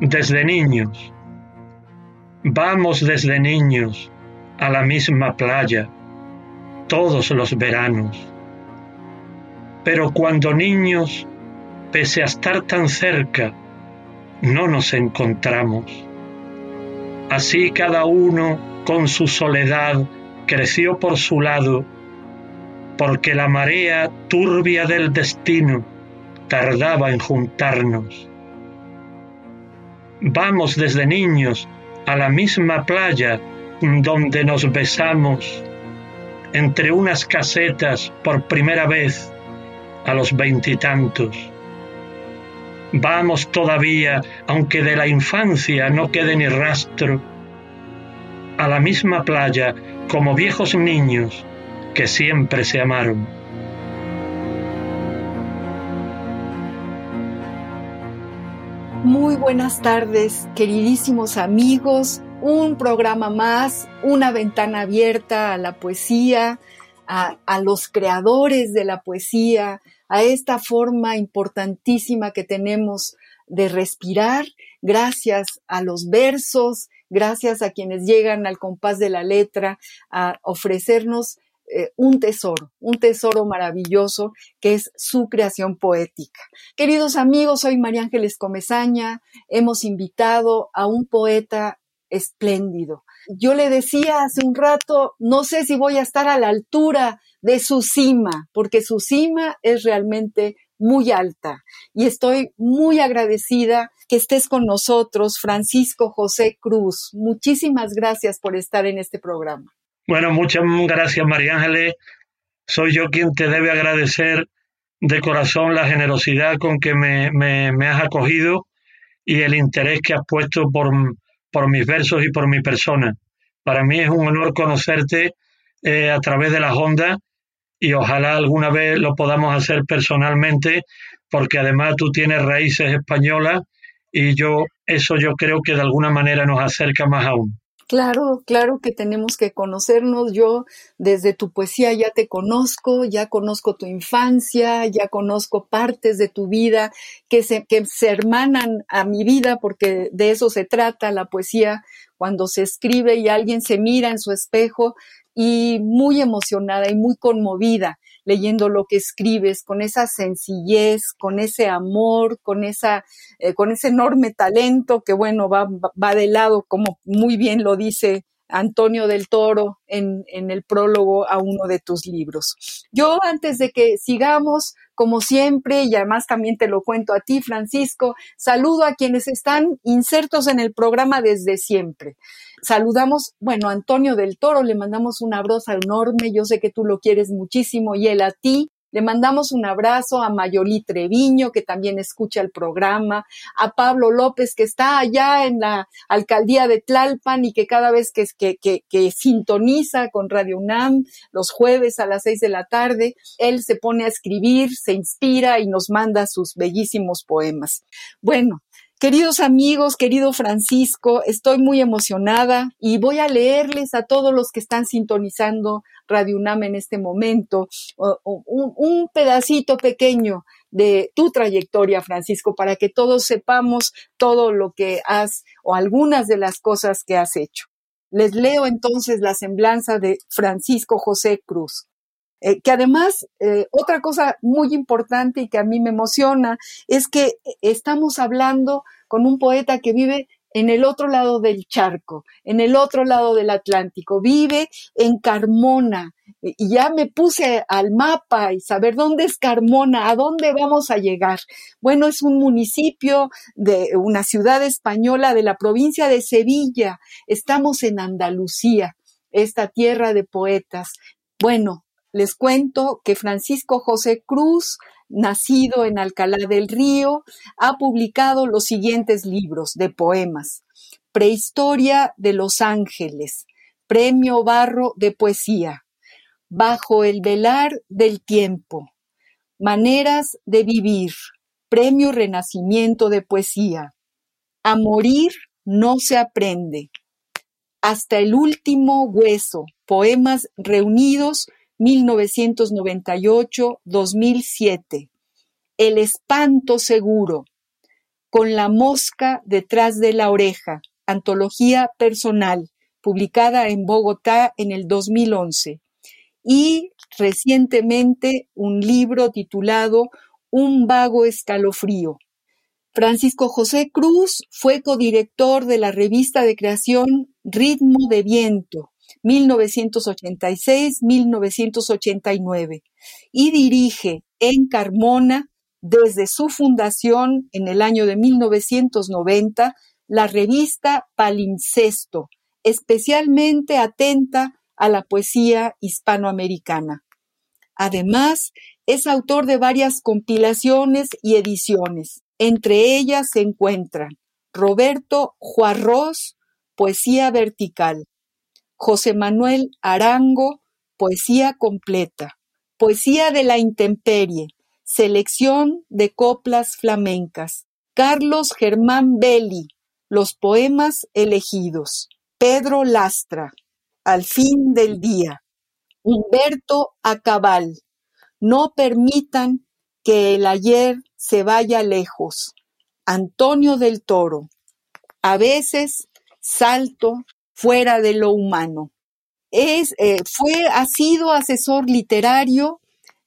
Desde niños. Vamos desde niños a la misma playa todos los veranos. Pero cuando niños, pese a estar tan cerca, no nos encontramos. Así cada uno con su soledad creció por su lado, porque la marea turbia del destino tardaba en juntarnos. Vamos desde niños a la misma playa donde nos besamos entre unas casetas por primera vez a los veintitantos. Vamos todavía, aunque de la infancia no quede ni rastro, a la misma playa como viejos niños que siempre se amaron. Muy buenas tardes, queridísimos amigos. Un programa más, una ventana abierta a la poesía, a, los creadores de la poesía, a esta forma importantísima que tenemos de respirar, gracias a los versos, gracias a quienes llegan al compás de la letra a ofrecernos eh, un tesoro, un tesoro maravilloso que es su creación poética. Queridos amigos, soy María Ángeles Comezaña. Hemos invitado a un poeta espléndido. Yo le decía hace un rato, no sé si voy a estar a la altura de su cima, porque su cima es realmente muy alta y estoy muy agradecida que estés con nosotros, Francisco José Cruz. Muchísimas gracias por estar en este programa. Bueno, muchas gracias, María Ángeles. Soy yo quien te debe agradecer de corazón la generosidad con que me, me, has acogido y el interés que has puesto por, mis versos y por mi persona. Para mí es un honor conocerte eh, a través de las ondas y ojalá alguna vez lo podamos hacer personalmente, porque además tú tienes raíces españolas y yo eso yo creo que de alguna manera nos acerca más aún. Claro, claro que tenemos que conocernos. Yo desde tu poesía ya te conozco, ya conozco tu infancia, ya conozco partes de tu vida que se, que se hermanan a mi vida porque de eso se trata la poesía cuando se escribe y alguien se mira en su espejo y muy emocionada y muy conmovida leyendo lo que escribes, con esa sencillez, con ese amor, con, esa, eh, con ese enorme talento que, bueno, va, va de lado, como muy bien lo dice Antonio del Toro en, en, el prólogo a uno de tus libros. Yo antes de que sigamos, como siempre, y además también te lo cuento a ti, Francisco, saludo a quienes están insertos en el programa desde siempre. Saludamos, bueno, a Antonio del Toro, le mandamos un abrazo enorme, yo sé que tú lo quieres muchísimo y él a ti. Le mandamos un abrazo a Mayolí Treviño, que también escucha el programa, a Pablo López, que está allá en la alcaldía de Tlalpan y que cada vez que, que sintoniza con Radio UNAM los jueves a las seis de la tarde, él se pone a escribir, se inspira y nos manda sus bellísimos poemas. Bueno, Queridos amigos, querido Francisco, estoy muy emocionada y voy a leerles a todos los que están sintonizando Radio UNAM en este momento un, pedacito pequeño de tu trayectoria, Francisco, para que todos sepamos todo lo que has o algunas de las cosas que has hecho. Les leo entonces la semblanza de Francisco José Cruz. Eh, que además, eh, otra cosa muy importante y que a mí me emociona es que estamos hablando con un poeta que vive en el otro lado del charco, en el otro lado del Atlántico, vive en Carmona. Y ya me puse al mapa y saber dónde es Carmona, a dónde vamos a llegar. Bueno, es un municipio de una ciudad española de la provincia de Sevilla. Estamos en Andalucía, esta tierra de poetas. Bueno, les cuento que Francisco José Cruz nacido en Alcalá del Río, ha publicado los siguientes libros de poemas. Prehistoria de los Ángeles, Premio Barro de Poesía, Bajo el velar del tiempo, Maneras de vivir, Premio Renacimiento de Poesía, A morir no se aprende, Hasta el último hueso, poemas reunidos 1998-2007. El espanto seguro. Con la mosca detrás de la oreja. Antología personal, publicada en Bogotá en el 2011. Y recientemente un libro titulado Un vago escalofrío. Francisco José Cruz fue codirector de la revista de creación Ritmo de Viento, 1986-1989 y dirige en Carmona desde su fundación en el año de 1990 la revista Palincesto, especialmente atenta a la poesía hispanoamericana. Además, es autor de varias compilaciones y ediciones. Entre ellas se encuentran Roberto Juarros, Poesía Vertical, José Manuel Arango, Poesía completa. Poesía de la intemperie. Selección de coplas flamencas. Carlos Germán Belli. Los poemas elegidos. Pedro Lastra. Al fin del día. Humberto Acabal. No permitan que el ayer se vaya lejos. Antonio del Toro. A veces salto fuera de lo humano. Es, eh, fue, ha sido asesor literario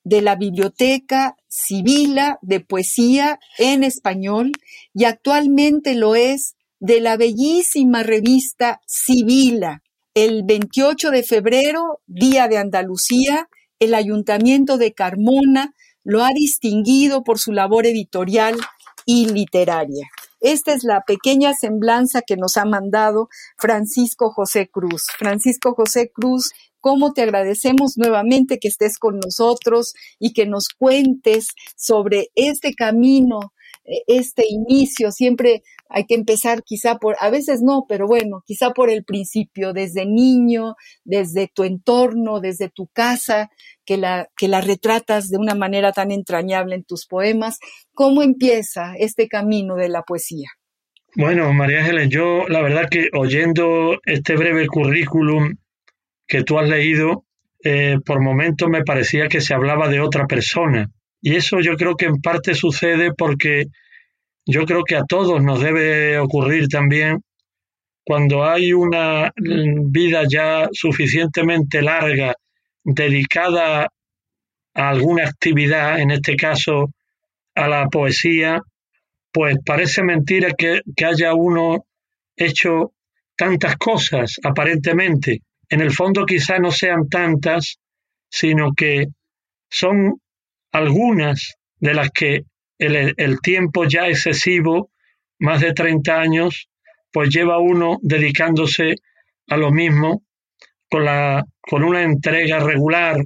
de la Biblioteca Sibila de Poesía en Español y actualmente lo es de la bellísima revista Sibila. El 28 de febrero, Día de Andalucía, el Ayuntamiento de Carmona lo ha distinguido por su labor editorial y literaria. Esta es la pequeña semblanza que nos ha mandado Francisco José Cruz. Francisco José Cruz, cómo te agradecemos nuevamente que estés con nosotros y que nos cuentes sobre este camino, eh, este inicio. Siempre hay que empezar quizá por, a veces no, pero bueno, quizá por el principio, desde niño, desde tu entorno, desde tu casa, que la, que la retratas de una manera tan entrañable en tus poemas. ¿Cómo empieza este camino de la poesía? Bueno, María Ángeles, yo la verdad que oyendo este breve currículum que tú has leído, eh, por momentos me parecía que se hablaba de otra persona. Y eso yo creo que en parte sucede porque yo creo que a todos nos debe ocurrir también cuando hay una vida ya suficientemente larga dedicada a alguna actividad, en este caso a la poesía, pues parece mentira que, haya uno hecho tantas cosas, aparentemente. En el fondo quizá no sean tantas, sino que son algunas de las que el, tiempo ya excesivo, más de 30 años, pues lleva uno dedicándose a lo mismo con, la, con una entrega regular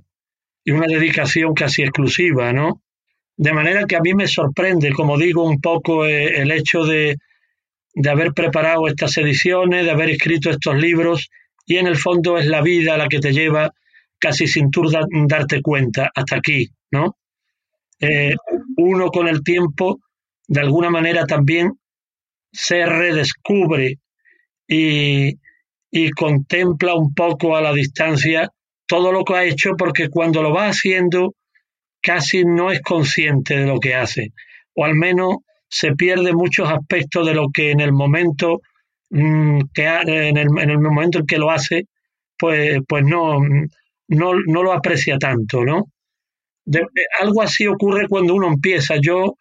y una dedicación casi exclusiva, ¿no? De manera que a mí me sorprende, como digo, un poco eh, el hecho de, de haber preparado estas ediciones, de haber escrito estos libros, y en el fondo es la vida la que te lleva casi sin tú darte cuenta hasta aquí, ¿no? Eh, uno con el tiempo, de alguna manera también se redescubre y, contempla un poco a la distancia todo lo que ha hecho porque cuando lo va haciendo casi no es consciente de lo que hace. O al menos se pierde muchos aspectos de lo que en el momento mm, que en, el, en, el, momento en que lo hace pues pues no no, no lo aprecia tanto no de, algo así ocurre cuando uno empieza. Yo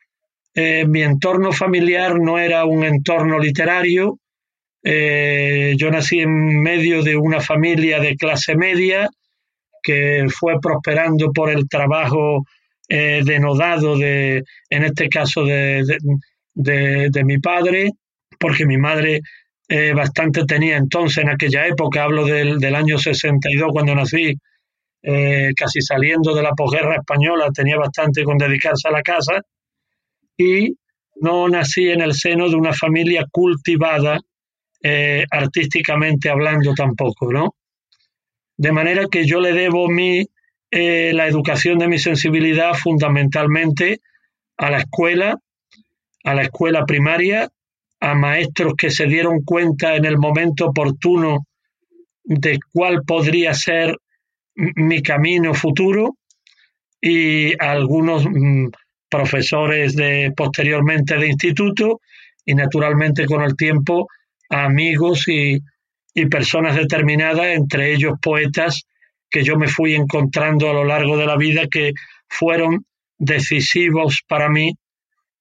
eh, mi entorno familiar no era un entorno literario. Eh, yo nací en medio de una familia de clase media que fue prosperando por el trabajo eh, denodado de, en este caso, de, de, mi padre, porque mi madre eh, bastante tenía entonces, en aquella época, hablo del, del año 62 cuando nací, eh, casi saliendo de la posguerra española, tenía bastante con dedicarse a la casa y no nací en el seno de una familia cultivada eh, artísticamente hablando tampoco, ¿no? De manera que yo le debo mi, eh, la educación de mi sensibilidad fundamentalmente a la escuela, a la escuela primaria, a maestros que se dieron cuenta en el momento oportuno de cuál podría ser mi camino futuro y algunos mm, profesores de posteriormente de instituto y naturalmente con el tiempo amigos y, y personas determinadas, entre ellos poetas que yo me fui encontrando a lo largo de la vida que fueron decisivos para mí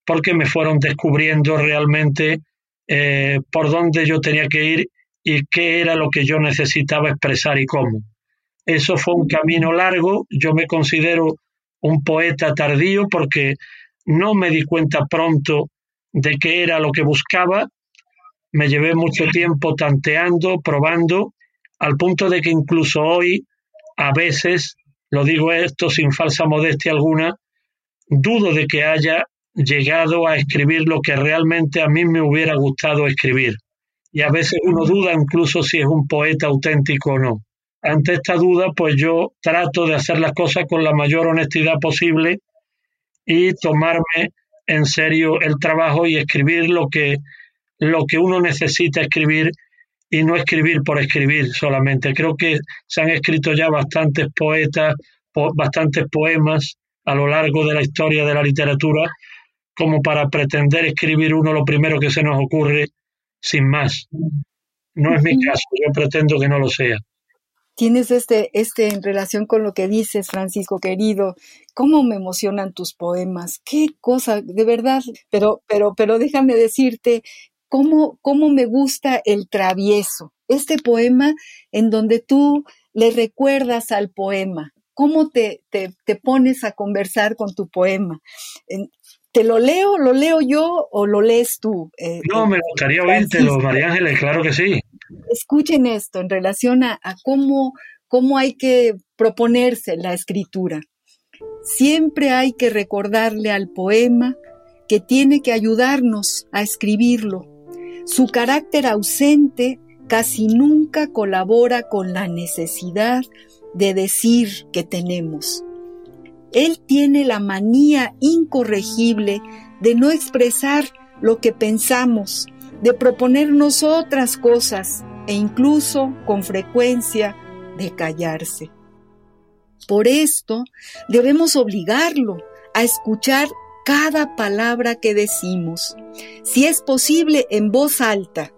porque me fueron descubriendo realmente eh, por dónde yo tenía que ir y qué era lo que yo necesitaba expresar y cómo. Eso fue un camino largo, yo me considero un poeta tardío porque no me di cuenta pronto de qué era lo que buscaba, me llevé mucho tiempo tanteando, probando, al punto de que incluso hoy, a veces, lo digo esto sin falsa modestia alguna, dudo de que haya llegado a escribir lo que realmente a mí me hubiera gustado escribir. Y a veces uno duda incluso si es un poeta auténtico o no ante esta duda, pues yo trato de hacer las cosas con la mayor honestidad posible y tomarme en serio el trabajo y escribir lo que, lo que uno necesita escribir y no escribir por escribir solamente. Creo que se han escrito ya bastantes poetas, bastantes poemas a lo largo de la historia de la literatura como para pretender escribir uno lo primero que se nos ocurre sin más. No es mi caso, yo pretendo que no lo sea tienes este, este en relación con lo que dices, Francisco querido, cómo me emocionan tus poemas, qué cosa, de verdad, pero, pero, pero déjame decirte cómo, cómo me gusta el travieso, este poema en donde tú le recuerdas al poema, cómo te, te, te pones a conversar con tu poema. ¿Te lo leo, lo leo yo o lo lees tú? Eh, no, me gustaría oírtelo, María Ángeles, claro que sí escuchen esto en relación a, cómo, cómo hay que proponerse la escritura. Siempre hay que recordarle al poema que tiene que ayudarnos a escribirlo. Su carácter ausente casi nunca colabora con la necesidad de decir que tenemos. Él tiene la manía incorregible de no expresar lo que pensamos, de proponernos otras cosas e incluso con frecuencia de callarse. Por esto debemos obligarlo a escuchar cada palabra que decimos, si es posible en voz alta,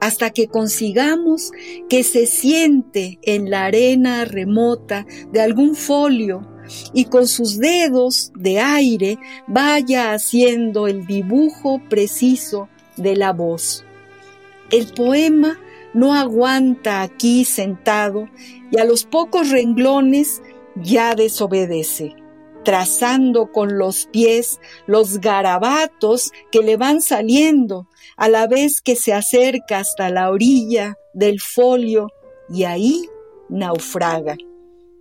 hasta que consigamos que se siente en la arena remota de algún folio y con sus dedos de aire vaya haciendo el dibujo preciso de la voz. El poema no aguanta aquí sentado y a los pocos renglones ya desobedece, trazando con los pies los garabatos que le van saliendo a la vez que se acerca hasta la orilla del folio y ahí naufraga,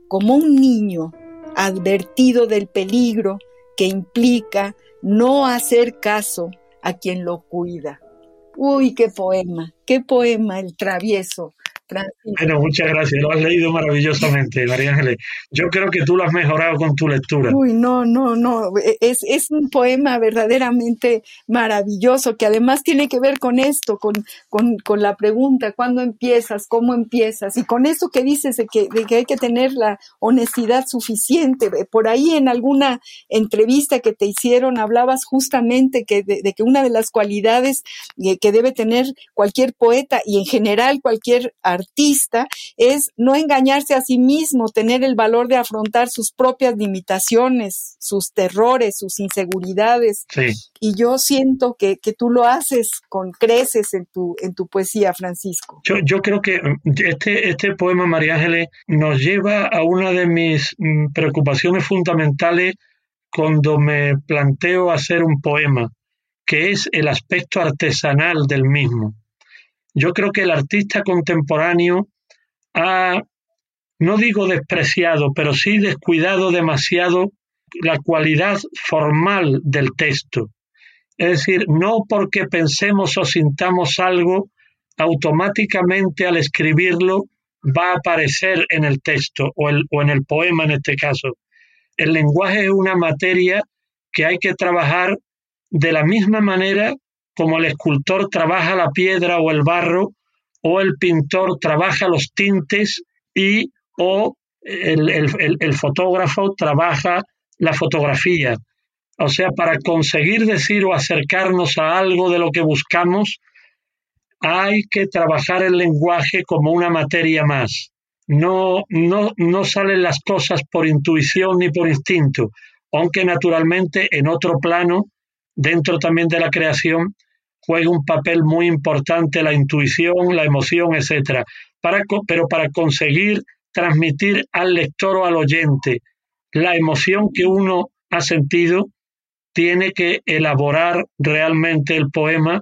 como un niño advertido del peligro que implica no hacer caso a quien lo cuida. Uy, qué poema, qué poema, el travieso. Bueno, muchas gracias. Lo has leído maravillosamente, María Ángeles. Yo creo que tú lo has mejorado con tu lectura. Uy, no, no, no. E, es, es un poema verdaderamente maravilloso que además tiene que ver con esto, con, con, con la pregunta, ¿cuándo empiezas? ¿Cómo empiezas? Y con eso que dices de que, de que hay que tener la honestidad suficiente. Por ahí en alguna entrevista que te hicieron hablabas justamente que de, de que una de las cualidades que debe tener cualquier poeta y en general cualquier artista artista es no engañarse a sí mismo, tener el valor de afrontar sus propias limitaciones, sus terrores, sus inseguridades. Y yo siento que, tú lo haces con creces en tu, en tu poesía, Francisco. Yo, yo creo que mm, este, este poema, María Ángeles, nos lleva a una de mis mm, preocupaciones fundamentales cuando me planteo hacer un poema, que es el aspecto artesanal del mismo. Yo creo que el artista contemporáneo ha, no digo despreciado, pero sí descuidado demasiado la cualidad formal del texto. Es decir, no porque pensemos o sintamos algo, automáticamente al escribirlo va a aparecer en el texto o, o en el poema en este caso. El lenguaje es una materia que hay que trabajar de la misma manera como el escultor trabaja la piedra o el barro, o el pintor trabaja los tintes y o el, fotógrafo trabaja la fotografía. O sea, para conseguir decir o acercarnos a algo de lo que buscamos, hay que trabajar el lenguaje como una materia más. No, no, no salen las cosas por intuición ni por instinto, aunque naturalmente en otro plano, dentro también de la creación, juega un papel muy importante la intuición, la emoción, etc. Para, pero para conseguir transmitir al lector o al oyente la emoción que uno ha sentido, tiene que elaborar realmente el poema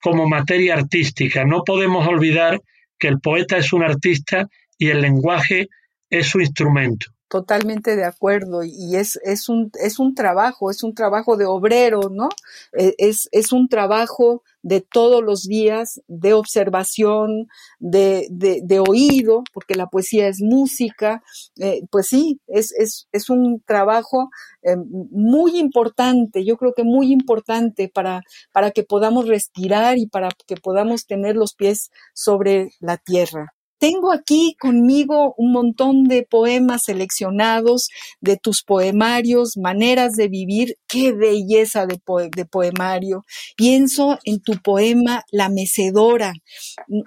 como materia artística. No podemos olvidar que el poeta es un artista y el lenguaje es su instrumento. Totalmente de acuerdo. Y es, es, un, es un trabajo, es un trabajo de obrero, ¿no? E, es, es un trabajo de todos los días, de observación, de, de, oído, porque la poesía es música. Eh, pues sí, es, es, es un trabajo eh, muy importante, yo creo que muy importante para, para que podamos respirar y para que podamos tener los pies sobre la tierra. Tengo aquí conmigo un montón de poemas seleccionados de tus poemarios, maneras de vivir. Qué belleza de, poemario. Pienso en tu poema La Mecedora.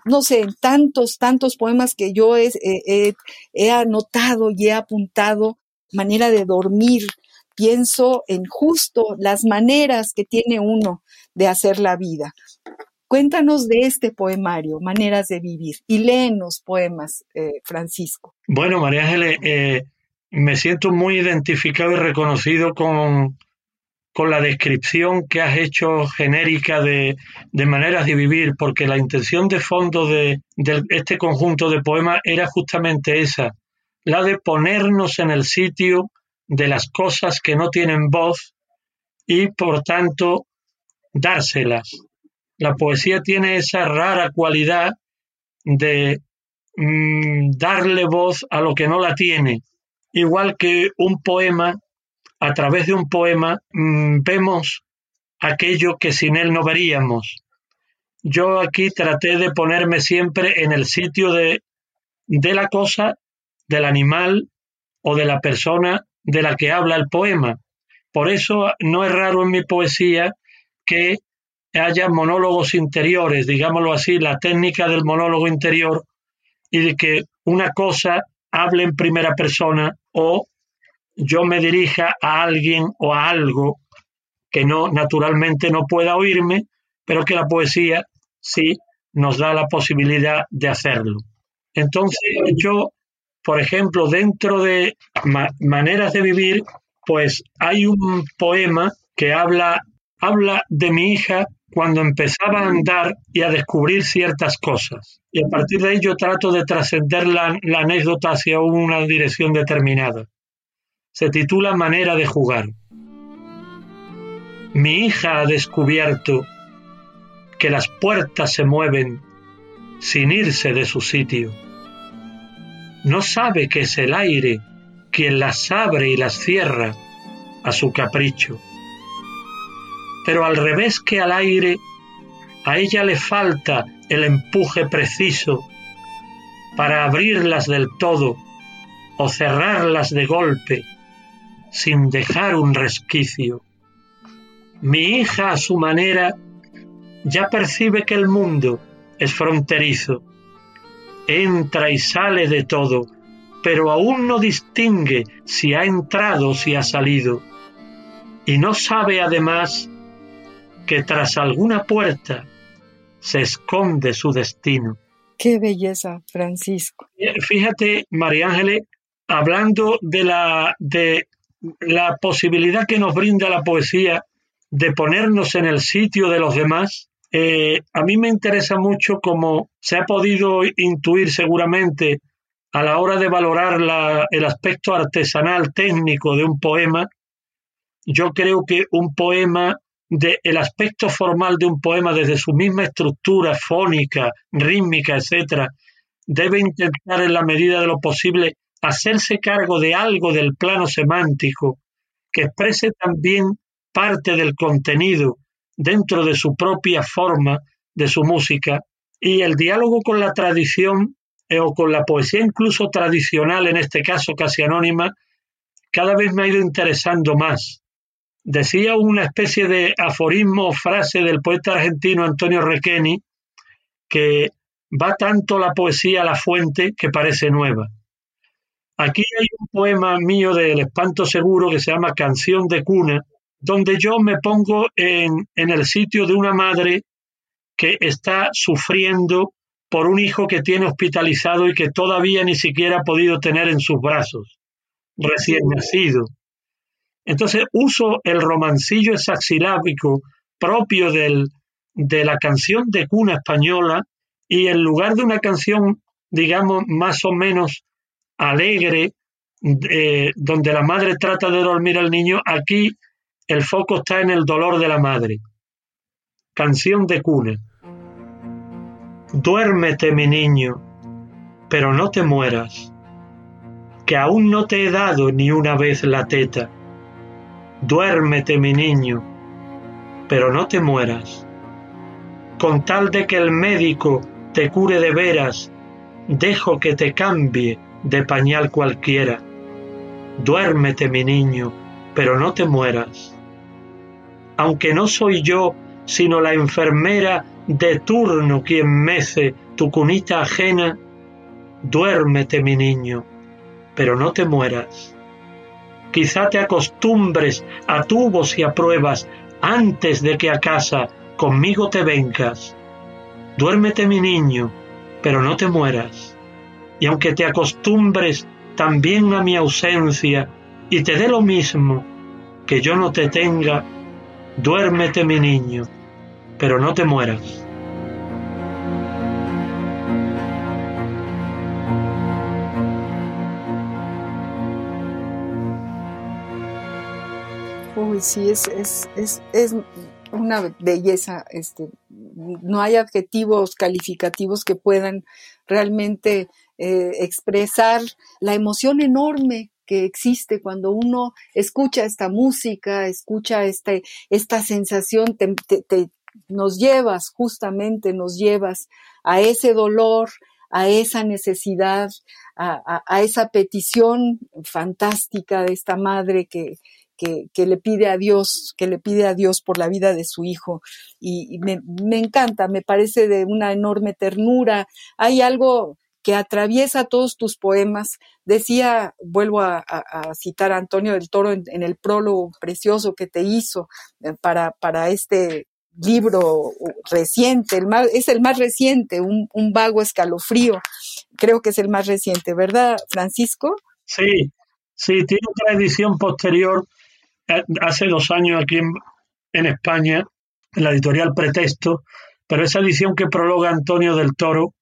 No sé, en tantos, tantos poemas que yo he, he anotado y he apuntado. Manera de dormir. Pienso en justo las maneras que tiene uno de hacer la vida. Cuéntanos de este poemario, Maneras de Vivir, y léenos poemas, eh, Francisco. Bueno, María Ángeles, eh, me siento muy identificado y reconocido con, con la descripción que has hecho genérica de, de, maneras de vivir, porque la intención de fondo de, de, este conjunto de poemas era justamente esa, la de ponernos en el sitio de las cosas que no tienen voz y por tanto dárselas la poesía tiene esa rara cualidad de mm, darle voz a lo que no la tiene. Igual que un poema, a través de un poema mm, vemos aquello que sin él no veríamos. Yo aquí traté de ponerme siempre en el sitio de, de la cosa, del animal o de la persona de la que habla el poema. Por eso no es raro en mi poesía que haya monólogos interiores, digámoslo así, la técnica del monólogo interior, y de que una cosa hable en primera persona o yo me dirija a alguien o a algo que no naturalmente no pueda oírme, pero que la poesía sí nos da la posibilidad de hacerlo. Entonces yo, por ejemplo, dentro de maneras de vivir, pues hay un poema que habla, habla de mi hija cuando empezaba a andar y a descubrir ciertas cosas. Y a partir de ello trato de trascender la, anécdota hacia una dirección determinada. Se titula Manera de jugar. Mi hija ha descubierto que las puertas se mueven sin irse de su sitio. No sabe que es el aire quien las abre y las cierra a su capricho pero al revés que al aire, a ella le falta el empuje preciso para abrirlas del todo o cerrarlas de golpe sin dejar un resquicio. Mi hija a su manera ya percibe que el mundo es fronterizo. entra y sale de todo, pero aún no distingue si ha entrado o si ha salido, y no sabe además que tras alguna puerta se esconde su destino. Qué belleza, Francisco. Fíjate, María Ángeles, hablando de la, de la posibilidad que nos brinda la poesía de ponernos en el sitio de los demás, eh, a mí me interesa mucho como se ha podido intuir seguramente a la hora de valorar el aspecto artesanal técnico de un poema, yo creo que un poema, de, el aspecto formal de un poema desde su misma estructura fónica, rítmica, etcétera, debe intentar en la medida de lo posible hacerse cargo de algo del plano semántico que exprese también parte del contenido dentro de su propia forma, de su música, y el diálogo con la tradición eh, o con la poesía incluso tradicional, en este caso casi anónima, cada vez me ha ido interesando más. Decía una especie de aforismo o frase del poeta argentino Antonio Requeni que va tanto la poesía a la fuente que parece nueva. Aquí hay un poema mío del Espanto Seguro que se llama Canción de Cuna, donde yo me pongo en, en el sitio de una madre que está sufriendo por un hijo que tiene hospitalizado y que todavía ni siquiera ha podido tener en sus brazos, recién nacido. Entonces uso el romancillo hexasilábico propio del, de la canción de cuna española y en lugar de una canción, digamos, más o menos alegre, eh, donde la madre trata de dormir al niño, aquí el foco está en el dolor de la madre. Canción de cuna. Duérmete, mi niño, pero no te mueras, que aún no te he dado ni una vez la teta. Duérmete, mi niño, pero no te mueras. Con tal de que el médico te cure de veras, dejo que te cambie de pañal cualquiera. Duérmete, mi niño, pero no te mueras aunque no soy yo, sino la enfermera de turno quien mece tu cunita ajena, duérmete mi niño, pero no te mueras. Quizá te acostumbres a tubos y a pruebas antes de que a casa conmigo te vengas. Duérmete mi niño, pero no te mueras. Y aunque te acostumbres también a mi ausencia y te dé lo mismo que yo no te tenga, Duérmete mi niño, pero no te mueras. Uy, sí, es, una belleza. Este, no hay adjetivos calificativos que puedan realmente eh, expresar la emoción enorme que existe cuando uno escucha esta música, escucha este, esta sensación, nos llevas justamente, nos llevas a ese dolor, a esa necesidad, a, esa petición fantástica de esta madre que, que, le pide a Dios, que le pide a Dios por la vida de su hijo. Y, me, me, encanta, me parece de una enorme ternura. Hay algo que atraviesa todos tus poemas. Decía, vuelvo a, citar a Antonio del Toro en, el prólogo precioso que te hizo eh, para, para este libro reciente, el es el más reciente, un, vago escalofrío, creo que es el más reciente, ¿verdad, Francisco? Sí, sí, tiene otra edición posterior, hace dos años aquí en, en España, en la editorial Pretexto, pero esa edición que prologa Antonio del Toro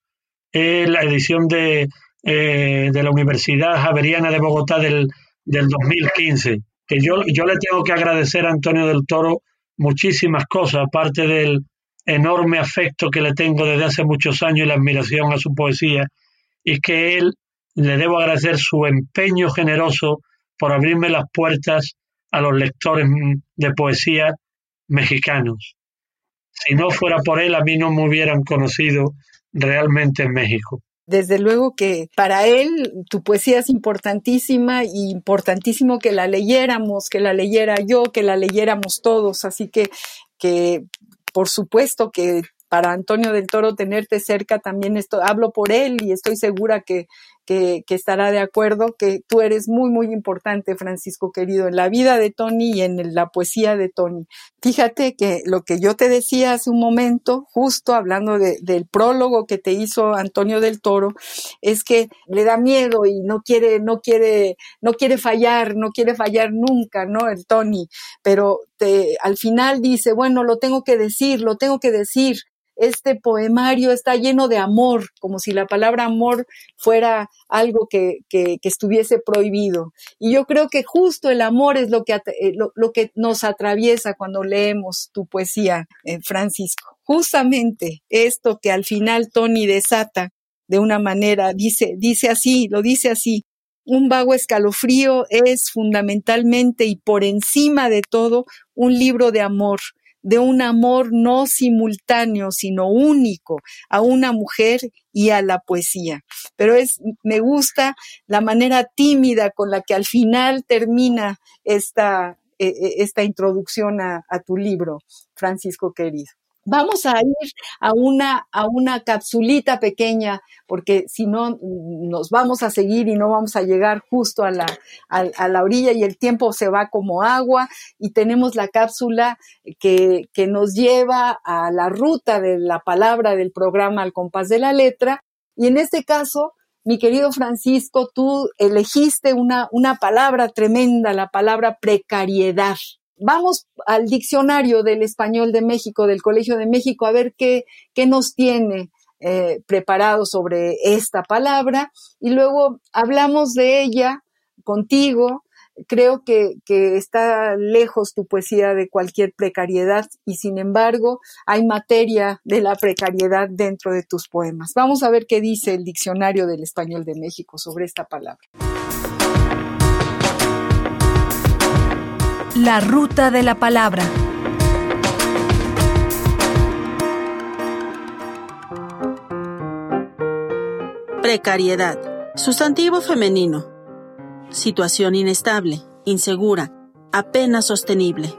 es la edición de, eh, de la Universidad Javeriana de Bogotá del, del 2015, que yo, yo le tengo que agradecer a Antonio del Toro muchísimas cosas, aparte del enorme afecto que le tengo desde hace muchos años y la admiración a su poesía, y que él le debo agradecer su empeño generoso por abrirme las puertas a los lectores de poesía mexicanos. Si no fuera por él, a mí no me hubieran conocido realmente en México. Desde luego que para él tu poesía es importantísima y importantísimo que la leyéramos, que la leyera yo, que la leyéramos todos. Así que, que por supuesto que para Antonio del Toro tenerte cerca también esto, hablo por él y estoy segura que, que, estará de acuerdo que tú eres muy, muy importante, Francisco querido, en la vida de Tony y en la poesía de Tony. Fíjate que lo que yo te decía hace un momento, justo hablando del prólogo que te hizo Antonio del Toro, es que le da miedo y no quiere, no quiere, no quiere fallar, no quiere fallar nunca, ¿no? El Tony, pero te, al final dice, bueno, lo tengo que decir, lo tengo que decir, este poemario está lleno de amor, como si la palabra amor fuera algo que, estuviese prohibido. Y yo creo que justo el amor es lo que, eh, lo, que nos atraviesa cuando leemos tu poesía, eh, Francisco. Justamente esto que al final Tony desata de una manera, dice, dice así, lo dice así. Un vago escalofrío es fundamentalmente y por encima de todo un libro de amor, de un amor no simultáneo, sino único a una mujer y a la poesía. Pero es, me gusta la manera tímida con la que al final termina esta, e, e, esta introducción a tu libro, Francisco querido. Vamos a ir a una, a una capsulita pequeña, porque si no, nos vamos a seguir y no vamos a llegar justo a la, a, la orilla y el tiempo se va como agua y tenemos la cápsula que, que nos lleva a la ruta de la palabra del programa al compás de la letra. Y en este caso, mi querido Francisco, tú elegiste una, una palabra tremenda, la palabra precariedad vamos al diccionario del español de México, del Colegio de México, a ver qué, qué nos tiene eh, preparado sobre esta palabra y luego hablamos de ella contigo. Creo que, que, está lejos tu poesía de cualquier precariedad y sin embargo hay materia de la precariedad dentro de tus poemas. Vamos a ver qué dice el diccionario del español de México sobre esta palabra. La ruta de la palabra. Precariedad. Sustantivo femenino. Situación inestable, insegura, apenas sostenible.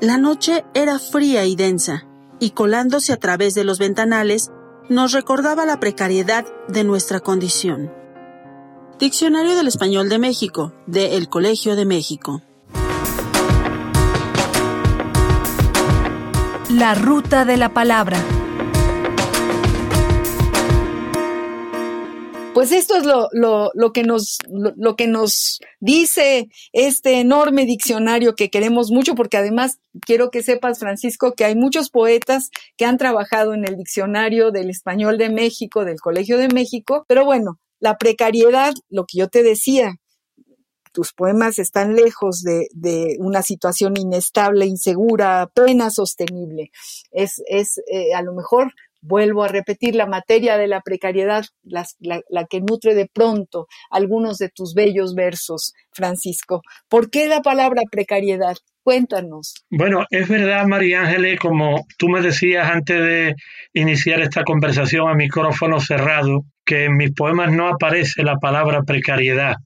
La noche era fría y densa, y colándose a través de los ventanales, nos recordaba la precariedad de nuestra condición. Diccionario del Español de México, de El Colegio de México. La ruta de la palabra. Pues esto es lo, que nos, lo, que nos dice este enorme diccionario que queremos mucho, porque además quiero que sepas, Francisco, que hay muchos poetas que han trabajado en el diccionario del español de México, del Colegio de México, pero bueno, la precariedad, lo que yo te decía, tus poemas están lejos de, una situación inestable, insegura, plena, sostenible. Es, es eh, a lo mejor vuelvo a repetir, la materia de la precariedad, la, la, que nutre de pronto algunos de tus bellos versos, Francisco. ¿Por qué la palabra precariedad? Cuéntanos. Bueno, es verdad, María Ángeles, como tú me decías antes de iniciar esta conversación a micrófono cerrado, que en mis poemas no aparece la palabra precariedad.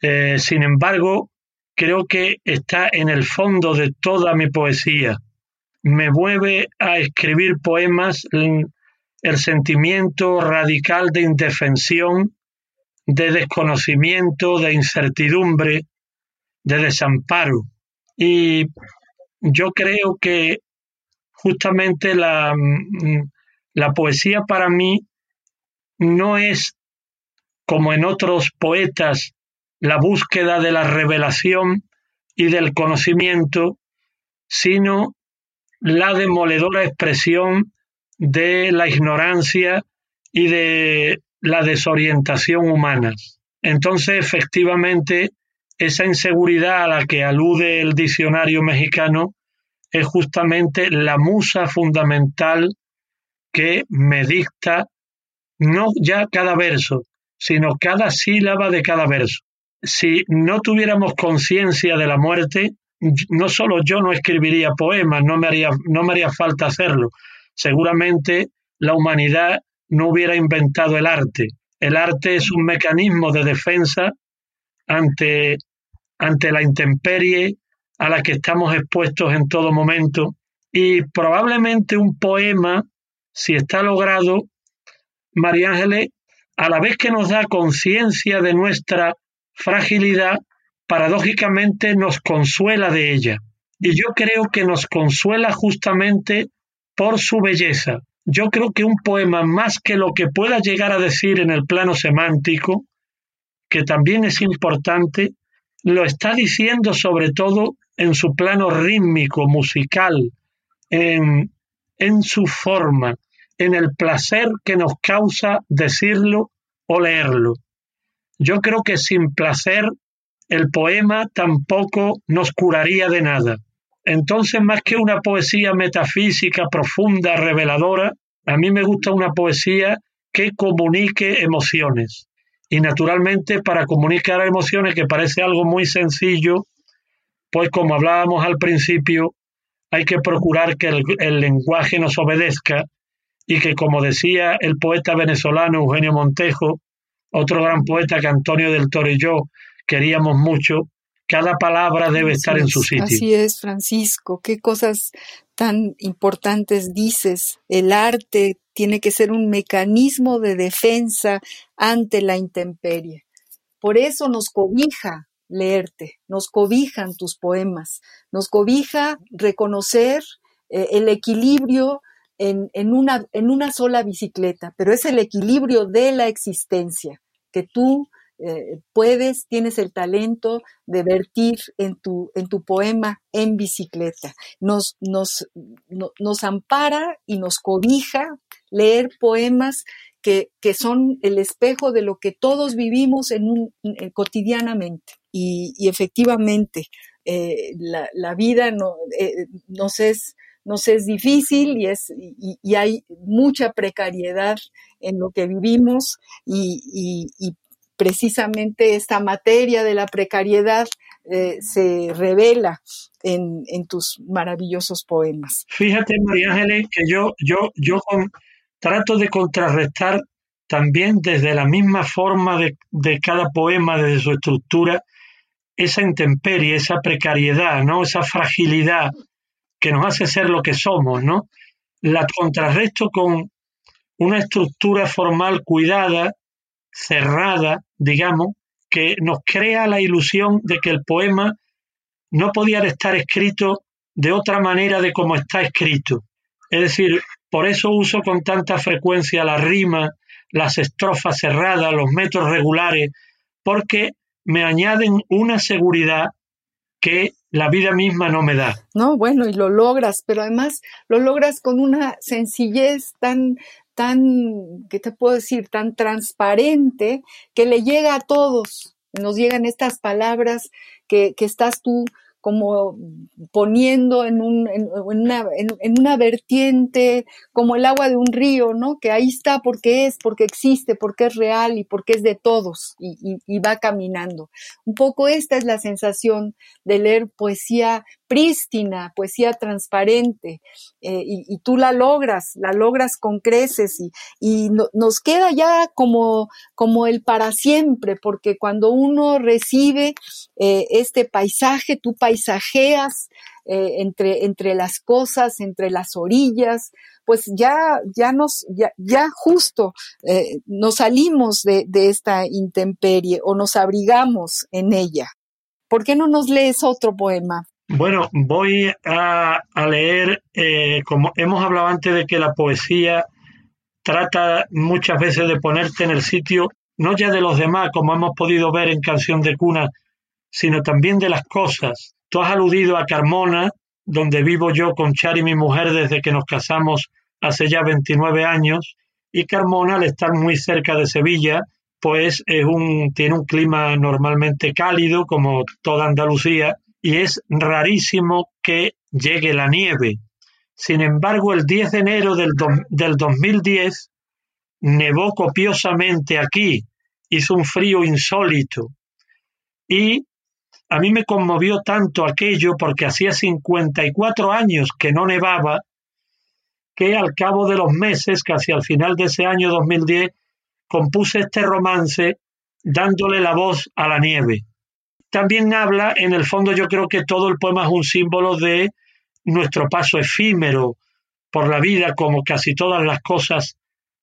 Eh, sin embargo, creo que está en el fondo de toda mi poesía. Me mueve a escribir poemas el sentimiento radical de indefensión, de desconocimiento, de incertidumbre, de desamparo. Y yo creo que justamente la, mm, la poesía para mí no es como en otros poetas la búsqueda de la revelación y del conocimiento, sino la demoledora expresión de la ignorancia y de la desorientación humana. Entonces, efectivamente, esa inseguridad a la que alude el diccionario mexicano es justamente la musa fundamental que me dicta no ya cada verso, sino cada sílaba de cada verso si no tuviéramos conciencia de la muerte, no solo yo no escribiría poemas, no me haría, no me haría falta hacerlo. Seguramente la humanidad no hubiera inventado el arte. El arte es un mecanismo de defensa ante, ante la intemperie a la que estamos expuestos en todo momento Y probablemente un poema, si está logrado, María Ángeles, a la vez que nos da conciencia de nuestra fragilidad, paradójicamente nos consuela de ella. Y yo creo que nos consuela justamente por su belleza. Yo creo que un poema, más que lo que pueda llegar a decir en el plano semántico, que también es importante, lo está diciendo sobre todo en su plano rítmico, musical, en, su forma, en el placer que nos causa decirlo o leerlo. Yo creo que sin placer el poema tampoco nos curaría de nada. Entonces, más que una poesía metafísica, profunda, reveladora, a mí me gusta una poesía que comunique emociones. Y naturalmente, para comunicar emociones, que parece algo muy sencillo, pues como hablábamos al principio, hay que procurar que el, lenguaje nos obedezca y que, como decía el poeta venezolano Eugenio Montejo, otro gran poeta que Antonio del Toro y yo queríamos mucho, cada palabra debe estar en su sitio. Así es, Francisco, qué cosas tan importantes dices. El arte tiene que ser un mecanismo de defensa ante la intemperie. Por eso nos cobija leerte, nos cobijan tus poemas, nos cobija reconocer eh, el equilibrio en, una, en una sola bicicleta, pero es el equilibrio de la existencia que tú eh, puedes, tienes el talento de vertir en tu, en tu poema en bicicleta. Nos, nos, nos ampara y nos cobija leer poemas que, que, son el espejo de lo que todos vivimos en un, cotidianamente. Y, efectivamente, eh, la, la, vida no, eh, nos, es, nos es difícil y, es, y, hay mucha precariedad en lo que vivimos y, y precisamente esta materia de la precariedad eh, se revela en, tus maravillosos poemas. Fíjate, María Ángeles, que yo, yo, yo trato de contrarrestar también desde la misma forma de, de, cada poema, desde su estructura, esa intemperie, esa precariedad, ¿no? esa fragilidad que nos hace ser lo que somos, ¿no? La contrarresto con una estructura formal cuidada, cerrada, digamos, que nos crea la ilusión de que el poema no podía estar escrito de otra manera de como está escrito. Es decir, por eso uso con tanta frecuencia la rima, las estrofas cerradas, los metros regulares, porque me añaden una seguridad que la vida misma no me da. No, bueno, y lo logras, pero además lo logras con una sencillez tan tan, ¿qué te puedo decir?, tan transparente que le llega a todos. Nos llegan estas palabras que, que estás tú como poniendo en, un, en, una, en, una, vertiente como el agua de un río, ¿no? Que ahí está porque es, porque existe, porque es real y porque es de todos y, y va caminando. Un poco esta es la sensación de leer poesía prístina, poesía transparente, eh, y, tú la logras, la logras con creces y, y nos queda ya como, como el para siempre, porque cuando uno recibe eh, este paisaje, tú paisajeas eh, entre, entre las cosas, entre las orillas, pues ya, ya nos, ya, ya justo nos salimos de, de esta intemperie o nos abrigamos en ella. ¿Por qué no nos lees otro poema? Bueno, voy a, leer, eh, como hemos hablado antes de que la poesía trata muchas veces de ponerte en el sitio, no ya de los demás, como hemos podido ver en Canción de Cuna, sino también de las cosas. Tú has aludido a Carmona, donde vivo yo con Chari, mi mujer, desde que nos casamos hace ya 29 años, y Carmona, al estar muy cerca de Sevilla, pues tiene un clima normalmente cálido, como toda Andalucía, y es rarísimo que llegue la nieve. Sin embargo, el 10 de enero del, del 2010 nevó copiosamente aquí, hizo un frío insólito y a mí me conmovió tanto aquello porque hacía 54 años que no nevaba que al cabo de los meses, casi al final de ese año 2010, compuse este romance dándole la voz a la nieve también habla, en el fondo yo creo que todo el poema es un símbolo de nuestro paso efímero por la vida como casi todas las cosas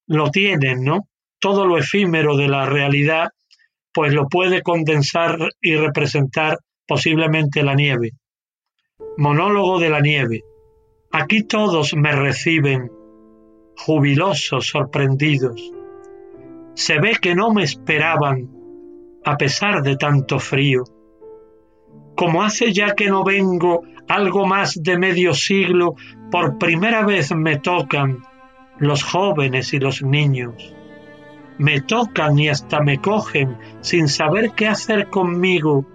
lo tienen, ¿no? Todo lo efímero de la realidad, pues lo puede condensar y representar posiblemente la nieve. Monólogo de la nieve. Aquí todos me reciben, jubilosos, sorprendidos. Se ve que no me esperaban, a pesar de tanto frío. Como hace ya que no vengo algo más de medio siglo, por primera vez me tocan los jóvenes y los niños. Me tocan y hasta me cogen sin saber qué hacer conmigo,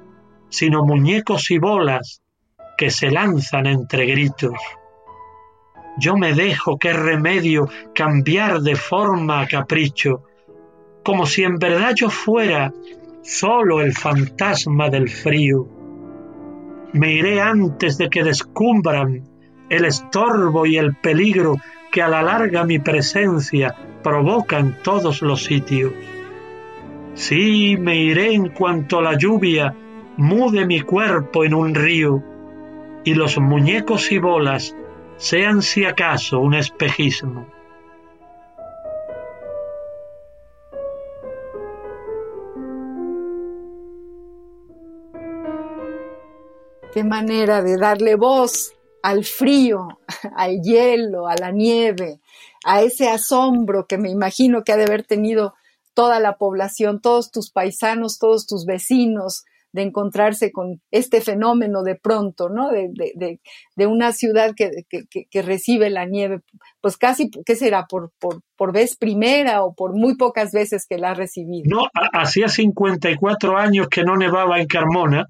sino muñecos y bolas que se lanzan entre gritos. Yo me dejo, qué remedio, cambiar de forma a capricho, como si en verdad yo fuera solo el fantasma del frío. Me iré antes de que descumbran el estorbo y el peligro que a la larga mi presencia provoca en todos los sitios. Sí, me iré en cuanto la lluvia mude mi cuerpo en un río y los muñecos y bolas sean si acaso un espejismo. Qué manera de darle voz al frío, al hielo, a la nieve, a ese asombro que me imagino que ha de haber tenido toda la población, todos tus paisanos, todos tus vecinos, de encontrarse con este fenómeno de pronto, ¿no? De, de, de, una ciudad que, que, recibe la nieve, pues casi, ¿qué será? Por, por, por, vez primera o por muy pocas veces que la ha recibido. No, hacía 54 años que no nevaba en Carmona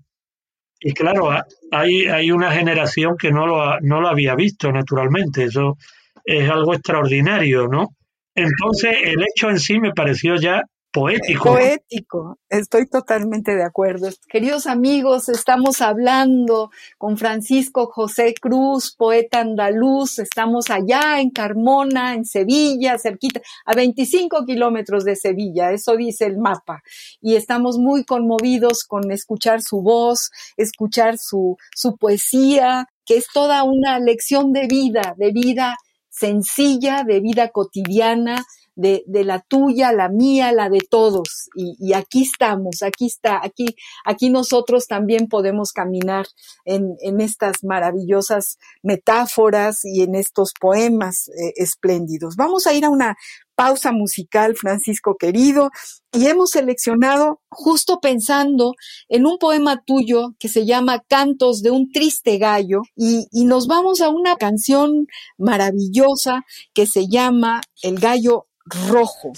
y claro, hay, hay una generación que no lo, no lo había visto naturalmente, eso es algo extraordinario, ¿no? Entonces el hecho en sí me pareció ya poético. Poético, estoy totalmente de acuerdo. Queridos amigos, estamos hablando con Francisco José Cruz, poeta andaluz. Estamos allá en Carmona, en Sevilla, cerquita, a 25 kilómetros de Sevilla, eso dice el mapa. Y estamos muy conmovidos con escuchar su voz, escuchar su, su poesía, que es toda una lección de vida, de vida sencilla, de vida cotidiana, de, de, la tuya, la mía, la de todos. Y, y, aquí estamos, aquí está, aquí, aquí nosotros también podemos caminar en, en estas maravillosas metáforas y en estos poemas eh, espléndidos. Vamos a ir a una pausa musical, Francisco querido, y hemos seleccionado justo pensando en un poema tuyo que se llama Cantos de un triste gallo, y, y nos vamos a una canción maravillosa que se llama El gallo rojo.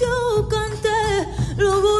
yo canté, lo voy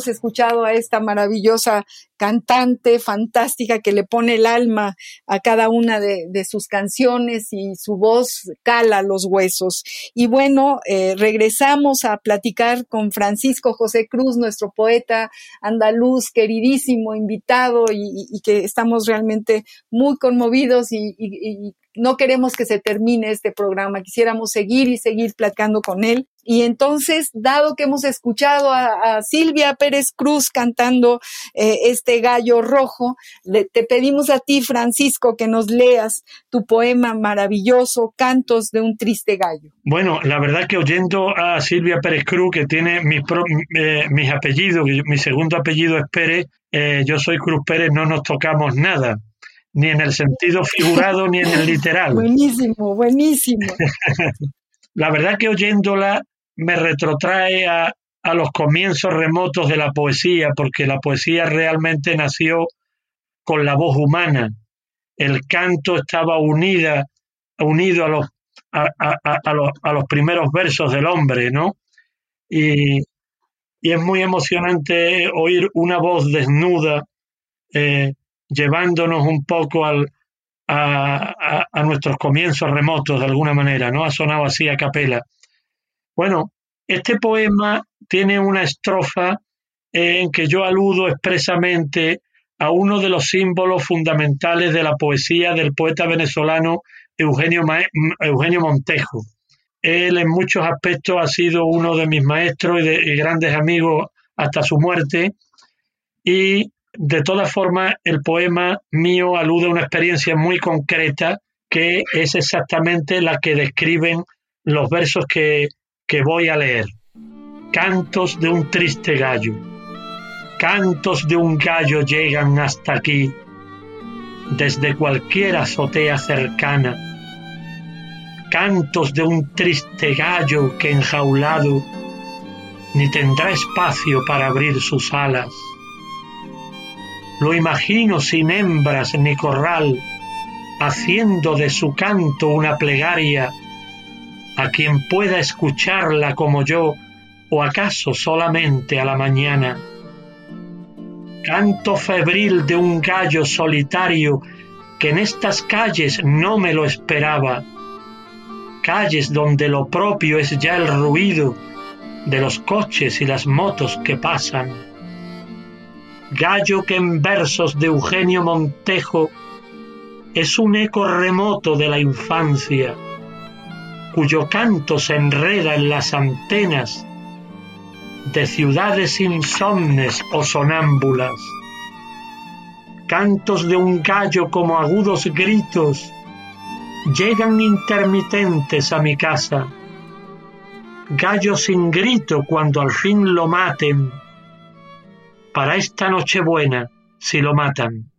hemos escuchado a esta maravillosa cantante fantástica que le pone el alma a cada una de, sus canciones y su voz cala los huesos. Y bueno, eh, regresamos a platicar con Francisco José Cruz, nuestro poeta andaluz, queridísimo invitado y, que estamos realmente muy conmovidos y no queremos que se termine este programa, quisiéramos seguir y seguir platicando con él. Y entonces, dado que hemos escuchado a, Silvia Pérez Cruz cantando eh, este gallo rojo, te pedimos a ti, Francisco, que nos leas tu poema maravilloso, Cantos de un triste gallo. Bueno, la verdad que oyendo a Silvia Pérez Cruz, que tiene mis, eh, mis apellidos, mi segundo apellido es Pérez, eh, yo soy Cruz Pérez, no nos tocamos nada ni en el sentido figurado ni en el literal. Buenísimo, buenísimo. La verdad que oyéndola me retrotrae a, a los comienzos remotos de la poesía, porque la poesía realmente nació con la voz humana. El canto estaba unida, unido a los, a, a, los, a los primeros versos del hombre, ¿no? Y, y, es muy emocionante oír una voz desnuda eh, llevándonos un poco al, a, a, nuestros comienzos remotos de alguna manera, ¿no? Ha sonado así a capela. Bueno, este poema tiene una estrofa en que yo aludo expresamente a uno de los símbolos fundamentales de la poesía del poeta venezolano Eugenio, Eugenio Montejo. Él en muchos aspectos ha sido uno de mis maestros y de grandes amigos hasta su muerte y de todas formas, el poema mío alude a una experiencia muy concreta que es exactamente la que describen los versos que, que voy a leer. Cantos de un triste gallo. Cantos de un gallo llegan hasta aquí, desde cualquier azotea cercana. Cantos de un triste gallo que enjaulado ni tendrá espacio para abrir sus alas lo imagino sin hembras ni corral, haciendo de su canto una plegaria. A quien pueda escucharla como yo, o acaso solamente a la mañana. Canto febril de un gallo solitario que en estas calles no me lo esperaba, calles donde lo propio es ya el ruido de los coches y las motos que pasan gallo que en versos de Eugenio Montejo es un eco remoto de la infancia, cuyo canto se enreda en las antenas de ciudades insomnes o sonámbulas. Cantos de un gallo como agudos gritos llegan intermitentes a mi casa. Gallo sin grito cuando al fin lo maten para esta Nochebuena si lo matan.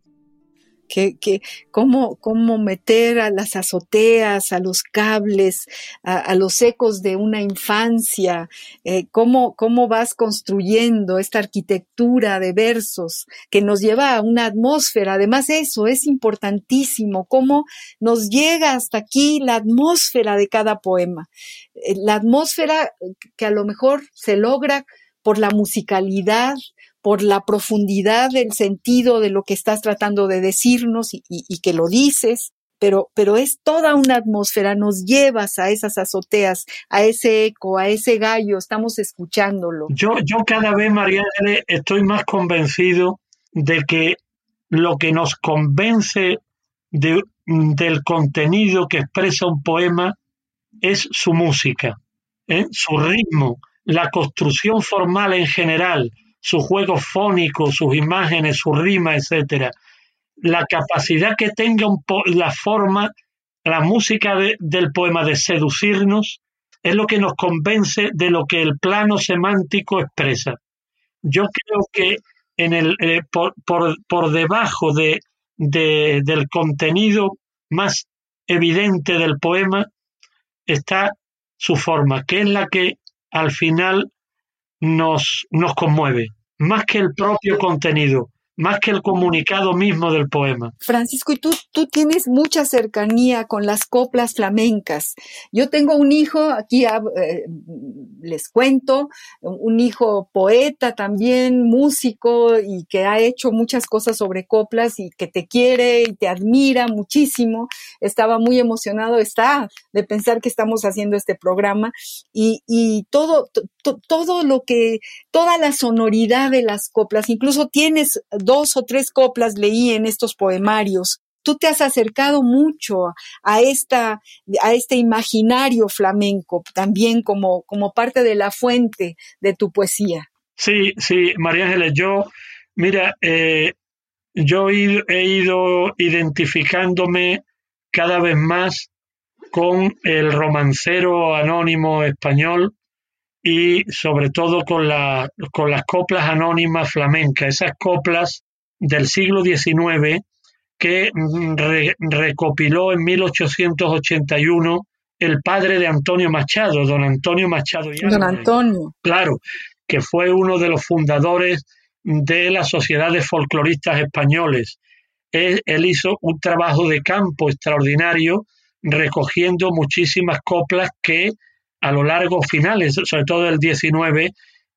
Que, que, cómo, cómo meter a las azoteas, a los cables, a, los ecos de una infancia, eh, cómo, cómo vas construyendo esta arquitectura de versos que nos lleva a una atmósfera. Además, eso es importantísimo, cómo nos llega hasta aquí la atmósfera de cada poema. Eh, la atmósfera que a lo mejor se logra por la musicalidad, por la profundidad del sentido de lo que estás tratando de decirnos y, que lo dices, pero, pero es toda una atmósfera, nos llevas a esas azoteas, a ese eco, a ese gallo, estamos escuchándolo. Yo, yo cada vez, María, estoy más convencido de que lo que nos convence del contenido que expresa un poema es su música, ¿eh? su ritmo, la construcción formal en general, su juego fónico, sus imágenes, su rima, etcétera. La capacidad que tenga un la forma, la música del poema de seducirnos, es lo que nos convence de lo que el plano semántico expresa. Yo creo que en el, eh, por, por, debajo de, de, del contenido más evidente del poema está su forma, que es la que al final nos, nos conmueve, más que el propio contenido. Más que el comunicado mismo del poema. Francisco, y tú, tú tienes mucha cercanía con las coplas flamencas. Yo tengo un hijo, aquí eh, les cuento, un hijo poeta también, músico y que ha hecho muchas cosas sobre coplas y que te quiere y te admira muchísimo. Estaba muy emocionado, está, de pensar que estamos haciendo este programa y, y todo, todo lo que, toda la sonoridad de las coplas, incluso tienes o tres coplas leí en estos poemarios. Tú te has acercado mucho a esta, a este imaginario flamenco, también como, como parte de la fuente de tu poesía. Sí, sí, María Ángeles, yo, mira, eh, yo he ido identificándome cada vez más con el romancero anónimo español y sobre todo con, la, con las coplas anónimas flamencas, esas coplas del siglo XIX que mm, recopiló en 1881 el padre de Antonio Machado, don Antonio Machado. don Antonio. Claro, que fue uno de los fundadores de las sociedades folcloristas españoles. Él, él hizo un trabajo de campo extraordinario recogiendo muchísimas coplas que a lo largo finales, sobre todo del 19,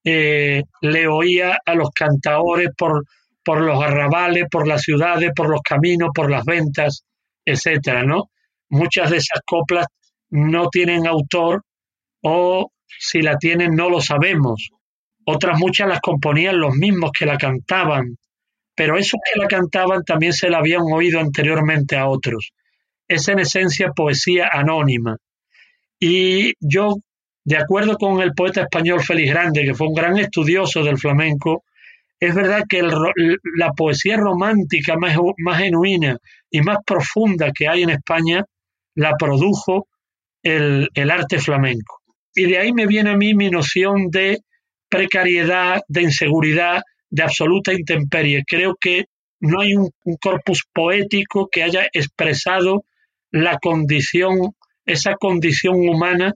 eh, le oía a los cantaores por, por los arrabales, por las ciudades, por los caminos, por las ventas, etcétera, ¿no? Muchas de esas coplas no tienen autor o si la tienen no lo sabemos. Otras muchas las componían los mismos que la cantaban, pero esos que la cantaban también se la habían oído anteriormente a otros. Es en esencia poesía anónima. Y yo, de acuerdo con el poeta español Félix Grande, que fue un gran estudioso del flamenco, es verdad que la poesía romántica más, más genuina y más profunda que hay en España la produjo el, el arte flamenco. Y de ahí me viene a mí mi noción de precariedad, de inseguridad, de absoluta intemperie. Creo que no hay un, un, corpus poético que haya expresado la condición esa condición humana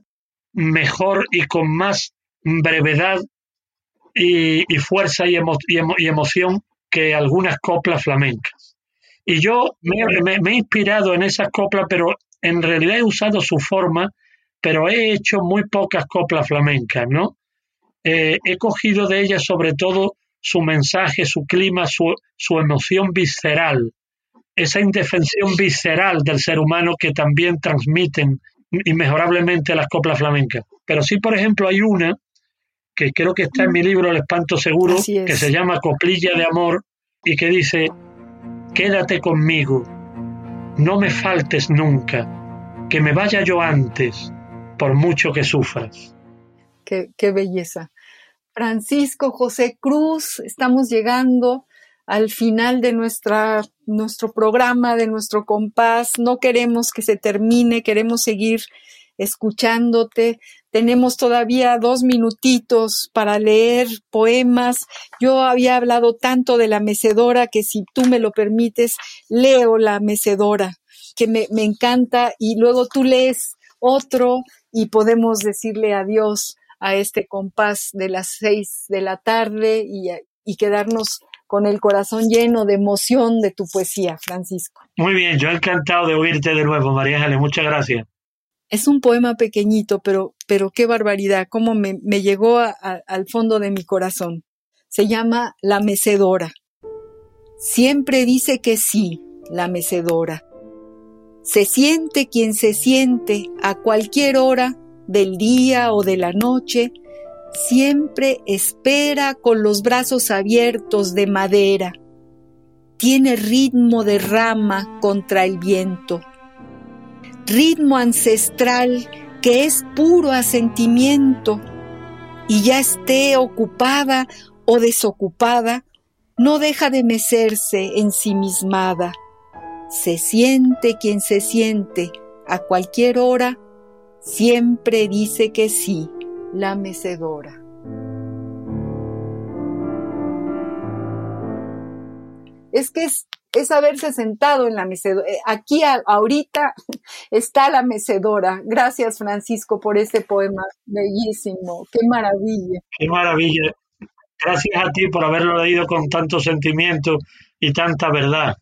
mejor y con más brevedad y, fuerza y, emoción que algunas coplas flamencas. Y yo me, he inspirado en esas coplas, pero en realidad he usado su forma, pero he hecho muy pocas coplas flamencas, ¿no? Eh, he cogido de ellas sobre todo su mensaje, su clima, su emoción visceral, esa indefensión visceral del ser humano que también transmiten inmejorablemente las coplas flamencas. Pero sí, por ejemplo, hay una que creo que está en mi libro El espanto seguro, que se llama Coplilla de Amor y que dice, quédate conmigo, no me faltes nunca, que me vaya yo antes, por mucho que sufras. Qué, qué belleza. Francisco José Cruz, estamos llegando al final de nuestra, nuestro programa, de nuestro compás. No queremos que se termine, queremos seguir escuchándote. Tenemos todavía dos minutitos para leer poemas. Yo había hablado tanto de la mecedora que si tú me lo permites, leo la mecedora, que me, me encanta, y luego tú lees otro y podemos decirle adiós a este compás de las seis de la tarde y, y quedarnos con el corazón lleno de emoción de tu poesía, Francisco. Muy bien, yo encantado de oírte de nuevo, María Ángeles, muchas gracias. Es un poema pequeñito, pero, pero qué barbaridad, cómo me, me llegó al fondo de mi corazón. Se llama La Mecedora. Siempre dice que sí, la mecedora. Se siente quien se siente a cualquier hora del día o de la noche Siempre espera con los brazos abiertos de madera. Tiene ritmo de rama contra el viento. Ritmo ancestral que es puro asentimiento. Y ya esté ocupada o desocupada, no deja de mecerse ensimismada. Se siente quien se siente a cualquier hora, siempre dice que sí la mecedora. Es que es, es haberse sentado en la mecedora. Eh, aquí ahorita está la mecedora. Gracias Francisco por este poema bellísimo. Qué maravilla. Qué maravilla. Gracias a ti por haberlo leído con tanto sentimiento y tanta verdad,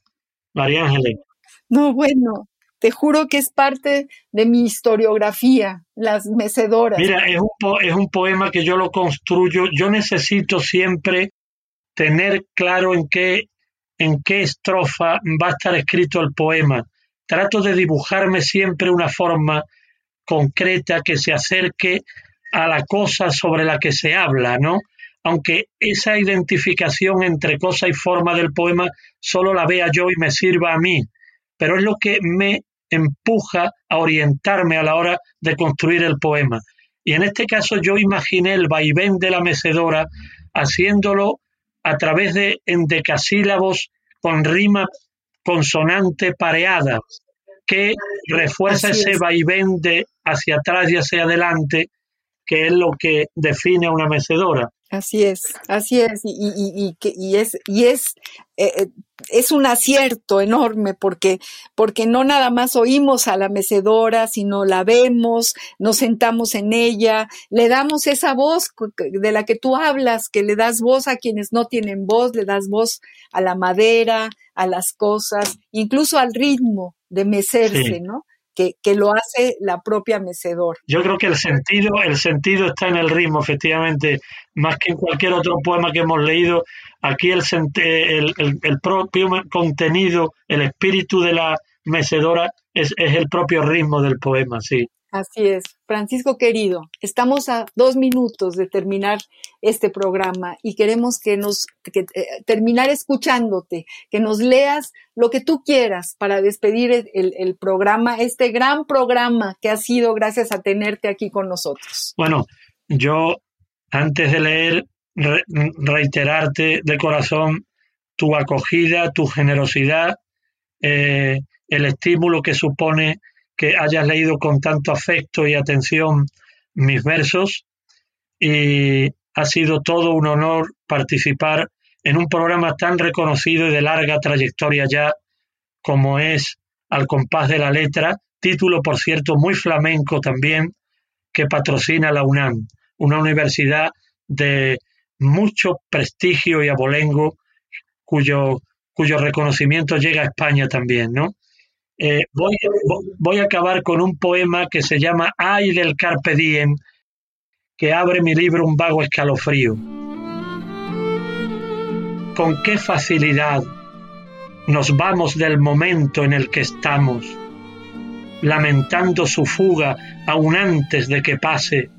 María Ángeles. No, bueno, te juro que es parte de mi historiografía, las mecedoras. Mira, es un, es un poema que yo lo construyo. Yo necesito siempre tener claro en qué, en qué estrofa va a estar escrito el poema. Trato de dibujarme siempre una forma concreta que se acerque a la cosa sobre la que se habla, ¿no? Aunque esa identificación entre cosa y forma del poema solo la vea yo y me sirva a mí, pero es lo que me empuja a orientarme a la hora de construir el poema. Y en este caso yo imaginé el vaivén de la mecedora haciéndolo a través de endecasílabos con rima consonante pareada, que refuerza ese vaivén de hacia atrás y hacia adelante, que es lo que define a una mecedora. Así es, así es, y, y, y, y es, y es, eh, eh, es un acierto enorme porque, porque no nada más oímos a la mecedora, sino la vemos, nos sentamos en ella, le damos esa voz de la que tú hablas, que le das voz a quienes no tienen voz, le das voz a la madera, a las cosas, incluso al ritmo de mecerse, sí. ¿no? Que, lo hace la propia mecedora. Yo creo que el sentido, el sentido está en el ritmo, efectivamente, más que en cualquier otro poema que hemos leído. Aquí el, el, el, el propio contenido, el espíritu de la mecedora es, es el propio ritmo del poema, sí. Así es. Francisco querido, estamos a dos minutos de terminar este programa y queremos que nos que, eh, terminar escuchándote, que nos leas lo que tú quieras para despedir el, el, programa, este gran programa que ha sido gracias a tenerte aquí con nosotros. Bueno, yo antes de leer re, reiterarte de corazón tu acogida, tu generosidad, eh, el estímulo que supone que hayas leído con tanto afecto y atención mis versos y ha sido todo un honor participar en un programa tan reconocido y de larga trayectoria ya como es Al compás de la letra, título por cierto muy flamenco también que patrocina la UNAM, una universidad de mucho prestigio y abolengo cuyo, cuyo reconocimiento llega a España también, ¿no? Eh, voy, voy, a acabar con un poema que se llama Ay del Carpe Diem, que abre mi libro un vago escalofrío. Con qué facilidad nos vamos del momento en el que estamos, lamentando su fuga aún antes de que pase,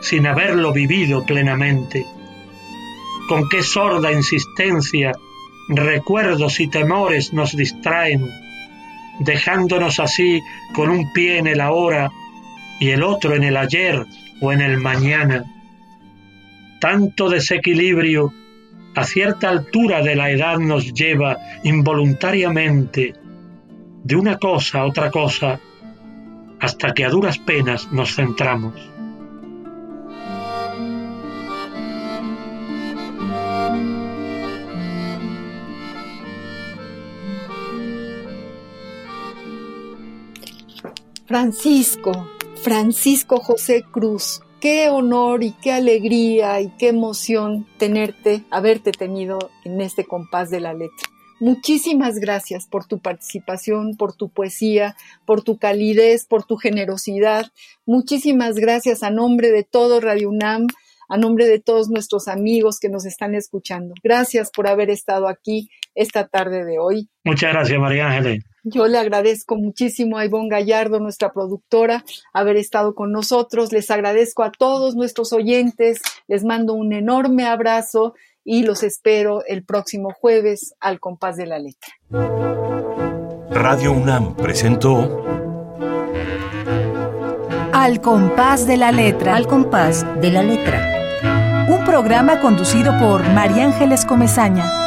sin haberlo vivido plenamente. Con qué sorda insistencia recuerdos y temores nos distraen dejándonos así con un pie en el ahora y el otro en el ayer o en el mañana. Tanto desequilibrio a cierta altura de la edad nos lleva involuntariamente de una cosa a otra cosa hasta que a duras penas nos centramos. Francisco, Francisco José Cruz, qué honor y qué alegría y qué emoción tenerte, haberte tenido en este compás de la letra. Muchísimas gracias por tu participación, por tu poesía, por tu calidez, por tu generosidad. Muchísimas gracias a nombre de todo Radio UNAM, a nombre de todos nuestros amigos que nos están escuchando. Gracias por haber estado aquí esta tarde de hoy. Muchas gracias, María Ángeles. Yo le agradezco muchísimo a Ivonne Gallardo, nuestra productora, haber estado con nosotros. Les agradezco a todos nuestros oyentes. Les mando un enorme abrazo y los espero el próximo jueves al compás de la letra. Radio UNAM presentó Al compás de la letra. Al compás de la letra. Un programa conducido por María Ángeles Comezaña.